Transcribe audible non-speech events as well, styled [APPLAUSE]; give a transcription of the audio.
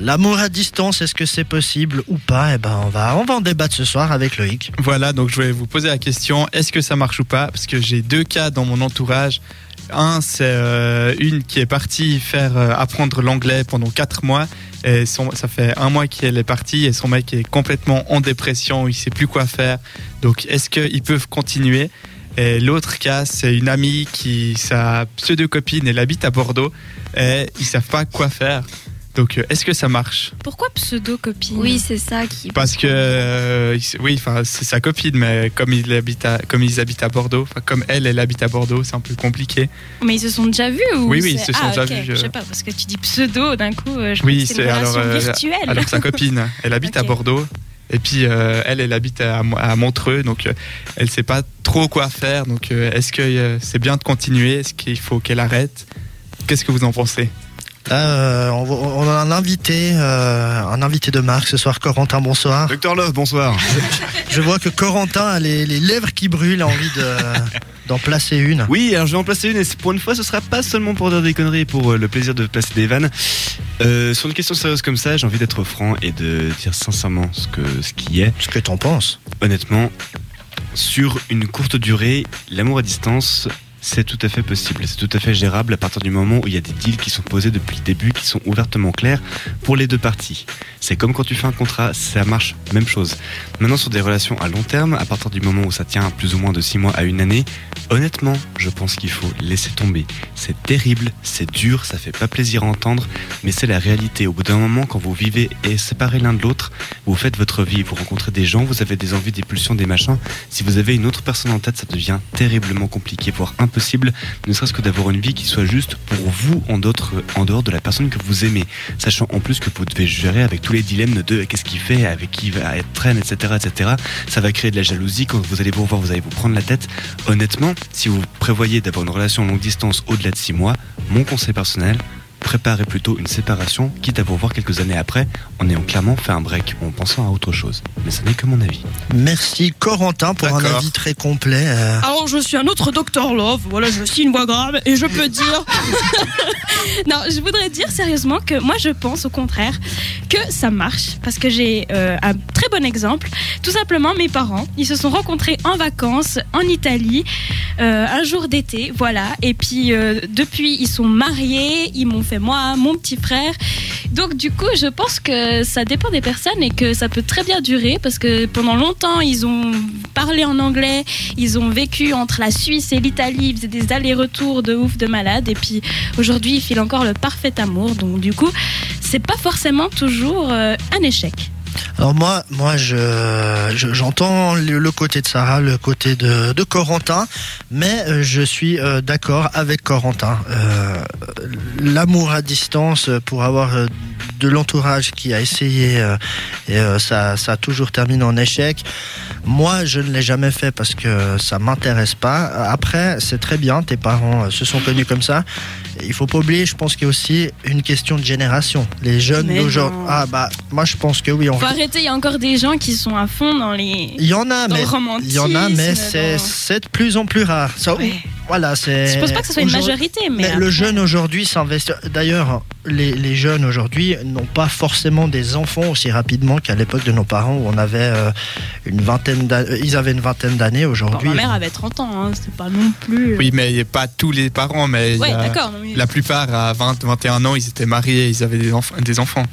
L'amour à distance, est-ce que c'est possible ou pas? Eh ben, on va, on va en débattre ce soir avec Loïc. Voilà, donc je vais vous poser la question est-ce que ça marche ou pas? Parce que j'ai deux cas dans mon entourage. Un, c'est euh, une qui est partie faire euh, apprendre l'anglais pendant quatre mois. Et ça fait un mois qu'elle est partie et son mec est complètement en dépression, il sait plus quoi faire. Donc, est-ce qu'ils peuvent continuer? Et l'autre cas, c'est une amie qui, sa pseudo-copine, elle habite à Bordeaux et ils savent pas quoi faire. Donc, est-ce que ça marche? Pourquoi pseudo-copine? Oui, c'est ça qui. Parce que, euh, il- oui, enfin, c'est sa copine, mais comme ils habitent à, comme ils habitent à Bordeaux, enfin, comme elle, elle habite à Bordeaux, c'est un peu compliqué. Mais ils se sont déjà vus ou Oui, oui, ils se sont ah, déjà ok. vus, euh. Je sais pas, parce que tu dis pseudo d'un coup. euh, Je Oui, c'est une alors, relation euh, virtuelle. Alors sa copine, elle habite à. Bordeaux. Et puis euh, elle, elle habite à, Mo- à Montreux, donc euh, elle sait pas trop quoi faire. Donc euh, est-ce que euh, c'est bien de continuer? Est-ce qu'il faut qu'elle arrête? Qu'est-ce que vous en pensez? Euh, on, a un invité, euh, un invité de marque ce soir, Corentin. Bonsoir. Docteur Love, bonsoir. Je vois que Corentin a les, les lèvres qui brûlent, a envie de, d'en placer une. Oui, alors je vais en placer une et pour une fois, ce sera pas seulement pour dire des conneries et pour euh, le plaisir de placer des vannes. Euh, sur une question sérieuse comme ça, j'ai envie d'être franc et de dire sincèrement ce, que, ce qui est. Ce que t'en penses Honnêtement, sur une courte durée, l'amour à distance, c'est tout à fait possible. C'est tout à fait gérable à partir du moment où il y a des deals qui sont posés depuis le début, qui sont ouvertement clairs pour les deux parties. C'est comme quand tu fais un contrat, ça marche, même chose. Maintenant, sur des relations à long terme, à partir du moment où ça tient plus ou moins de 6 mois à une année, honnêtement, je pense qu'il faut laisser tomber. C'est terrible, c'est dur, ça fait pas plaisir à entendre, mais c'est la réalité. Au bout d'un moment, quand vous vivez et séparés l'un de l'autre, vous faites votre vie, vous rencontrez des gens, vous avez des envies, des pulsions, des machins. Si vous avez une autre personne en tête, ça devient terriblement compliqué, voire impossible, ne serait-ce que d'avoir une vie qui soit juste pour vous en, en dehors de la personne que vous aimez. Sachant en plus que vous devez gérer avec tous les dilemmes de qu'est-ce qu'il fait, avec qui il va être traîne, etc., etc. Ça va créer de la jalousie. Quand vous allez vous revoir, vous allez vous prendre la tête. Honnêtement, si vous prévoyez d'avoir une relation longue distance au-delà de 6 mois, mon conseil personnel, préparez plutôt une séparation, quitte à vous revoir quelques années après, en ayant clairement fait un break ou en pensant à autre chose. Mais ce n'est que mon avis. Merci Corentin pour un avis très complet. euh. Alors, je suis un autre Dr Love, voilà, je suis une voix grave et je peux dire. [LAUGHS] non, je voudrais dire sérieusement que moi, je pense au contraire que ça marche parce que j'ai euh, un très bon exemple. Tout simplement, mes parents, ils se sont rencontrés en vacances en Italie euh, un jour d'été, voilà. Et puis, euh, depuis, ils sont mariés, ils m'ont fait moi, mon petit frère. Donc, du coup, je pense que ça dépend des personnes et que ça peut très bien durer parce que pendant longtemps, ils ont parlé en anglais, ils ont vécu entre la Suisse et l'Italie, ils faisaient des allers-retours de ouf, de malade. Et puis aujourd'hui, ils filent encore le parfait amour. Donc du coup, c'est pas forcément toujours euh, un échec. Alors moi, moi, je, je- j'entends le, côté de Sarah, le côté de, Corentin, mais euh, je suis euh, d'accord avec Corentin. Euh, l'amour à distance pour avoir de l'entourage qui a essayé euh, et euh, ça, ça a toujours terminé en échec. Moi, je ne l'ai jamais fait parce que ça m'intéresse pas. Après, c'est très bien, tes parents euh, se sont connus comme ça. Il faut pas oublier, je pense qu'il y a aussi une question de génération. Les jeunes d'aujourd'hui. Ah bah, moi je pense que oui. On Faut arrêter, il y a encore des gens qui sont à fond dans les. il y en a, Dans mais il y en a, mais c'est de plus en plus rare. Ça. Voilà, c'est. Je pense pas que ce soit une majorité, mais. Mais le jeune aujourd'hui s'investit. D'ailleurs, les, les jeunes aujourd'hui n'ont pas forcément des enfants aussi rapidement qu'à l'époque de nos parents où on avait euh, une vingtaine d'années. Ils avaient une vingtaine d'années Bon, aujourd'hui. ma mère avait 30 ans, hein, c'est pas non plus. Oui, mais pas tous les parents, mais Ouais, a- la plupart à 20, 21 ans, ils étaient mariés, ils avaient des, enf- des enfants.